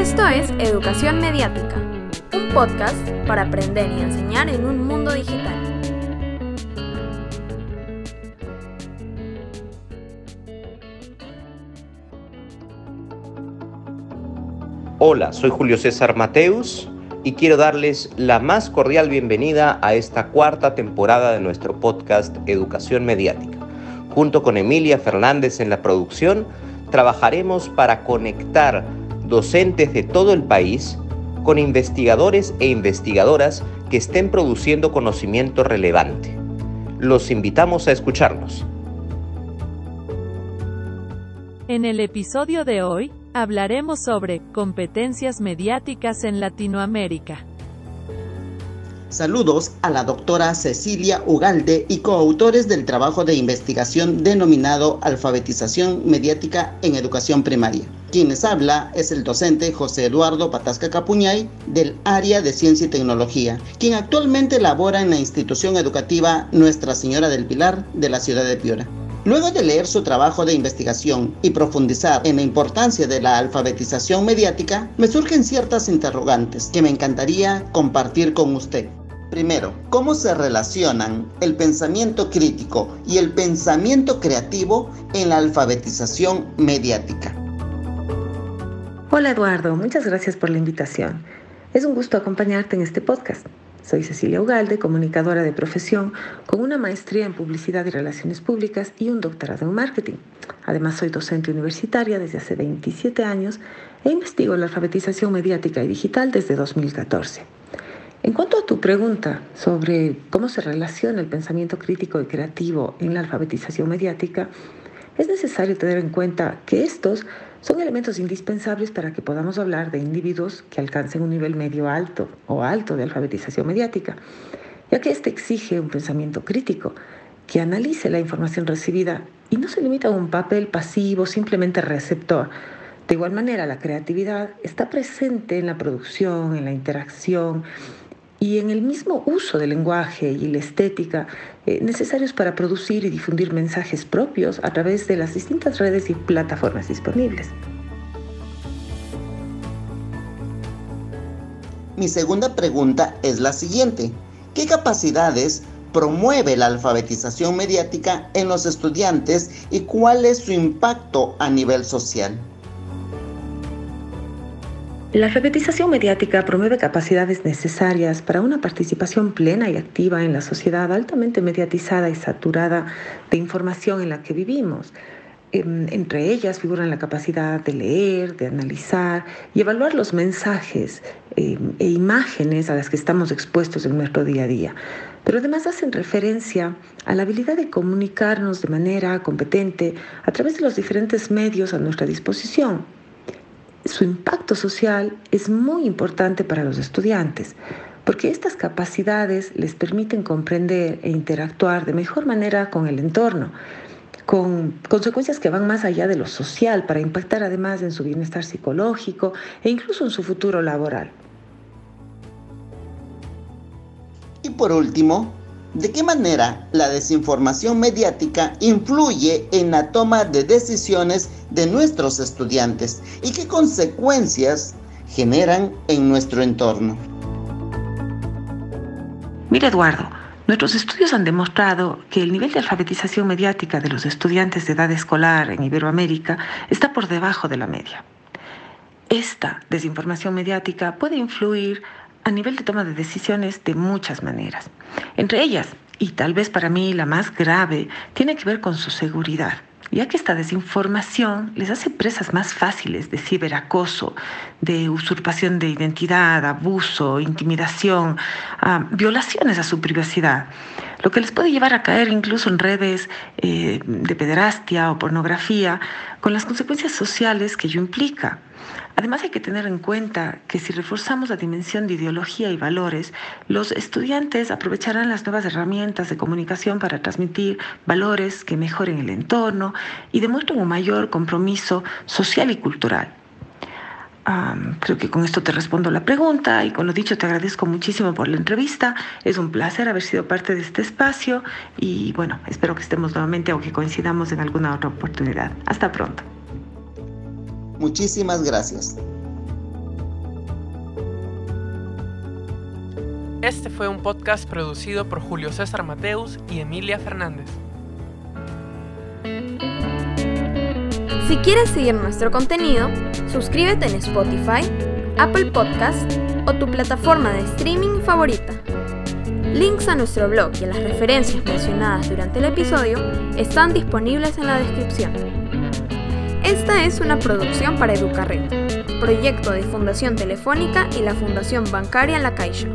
Esto es Educación Mediática, un podcast para aprender y enseñar en un mundo digital. Hola, soy Julio César Mateus y quiero darles la más cordial bienvenida a esta cuarta temporada de nuestro podcast Educación Mediática. Junto con Emilia Fernández en la producción, trabajaremos para conectar docentes de todo el país con investigadores e investigadoras que estén produciendo conocimiento relevante. Los invitamos a escucharnos. En el episodio de hoy, hablaremos sobre competencias mediáticas en Latinoamérica. Saludos a la doctora Cecilia Ugalde y coautores del trabajo de investigación denominado Alfabetización Mediática en Educación Primaria. Quienes habla es el docente José Eduardo Patasca Capuñay del área de Ciencia y Tecnología, quien actualmente labora en la institución educativa Nuestra Señora del Pilar de la ciudad de Piura. Luego de leer su trabajo de investigación y profundizar en la importancia de la alfabetización mediática, me surgen ciertas interrogantes que me encantaría compartir con usted. Primero, ¿cómo se relacionan el pensamiento crítico y el pensamiento creativo en la alfabetización mediática? Hola Eduardo, muchas gracias por la invitación. Es un gusto acompañarte en este podcast. Soy Cecilia Ugalde, comunicadora de profesión, con una maestría en publicidad y relaciones públicas y un doctorado en marketing. Además, soy docente universitaria desde hace 27 años e investigo la alfabetización mediática y digital desde 2014. En cuanto a tu pregunta sobre cómo se relaciona el pensamiento crítico y creativo en la alfabetización mediática, es necesario tener en cuenta que estos son elementos indispensables para que podamos hablar de individuos que alcancen un nivel medio alto o alto de alfabetización mediática, ya que este exige un pensamiento crítico que analice la información recibida y no se limita a un papel pasivo, simplemente receptor. De igual manera, la creatividad está presente en la producción, en la interacción, y en el mismo uso del lenguaje y la estética eh, necesarios para producir y difundir mensajes propios a través de las distintas redes y plataformas disponibles. Mi segunda pregunta es la siguiente. ¿Qué capacidades promueve la alfabetización mediática en los estudiantes y cuál es su impacto a nivel social? La alfabetización mediática promueve capacidades necesarias para una participación plena y activa en la sociedad altamente mediatizada y saturada de información en la que vivimos. Em, entre ellas figuran la capacidad de leer, de analizar y evaluar los mensajes em, e imágenes a las que estamos expuestos en nuestro día a día. Pero además hacen referencia a la habilidad de comunicarnos de manera competente a través de los diferentes medios a nuestra disposición su impacto social es muy importante para los estudiantes, porque estas capacidades les permiten comprender e interactuar de mejor manera con el entorno, con consecuencias que van más allá de lo social para impactar además en su bienestar psicológico e incluso en su futuro laboral. Y por último, ¿De qué manera la desinformación mediática influye en la toma de decisiones de nuestros estudiantes y qué consecuencias generan en nuestro entorno? Mira Eduardo, nuestros estudios han demostrado que el nivel de alfabetización mediática de los estudiantes de edad escolar en Iberoamérica está por debajo de la media. Esta desinformación mediática puede influir a nivel de toma de decisiones de muchas maneras. Entre ellas, y tal vez para mí la más grave, tiene que ver con su seguridad ya que esta desinformación les hace presas más fáciles de ciberacoso, de usurpación de identidad, abuso, intimidación, ah, violaciones a su privacidad, lo que les puede llevar a caer incluso en redes eh, de pederastia o pornografía, con las consecuencias sociales que ello implica. Además hay que tener en cuenta que si reforzamos la dimensión de ideología y valores, los estudiantes aprovecharán las nuevas herramientas de comunicación para transmitir valores que mejoren el entorno y demuestren un mayor compromiso social y cultural. creo que con esto te respondo la pregunta y con lo dicho te agradezco muchísimo por la entrevista. Es un placer haber sido parte de este espacio y bueno, espero que estemos nuevamente o que coincidamos en alguna otra oportunidad. Hasta pronto. Muchísimas gracias. Este fue un podcast producido por Julio César Mateus y Emilia Fernández. Si quieres seguir nuestro contenido, suscríbete en Spotify, Apple Podcast o tu plataforma de streaming favorita. Links a nuestro blog y a las referencias mencionadas durante el episodio están disponibles en la descripción. Esta es una producción para Educarred, proyecto de Fundación Telefónica y la Fundación Bancaria La Caixa.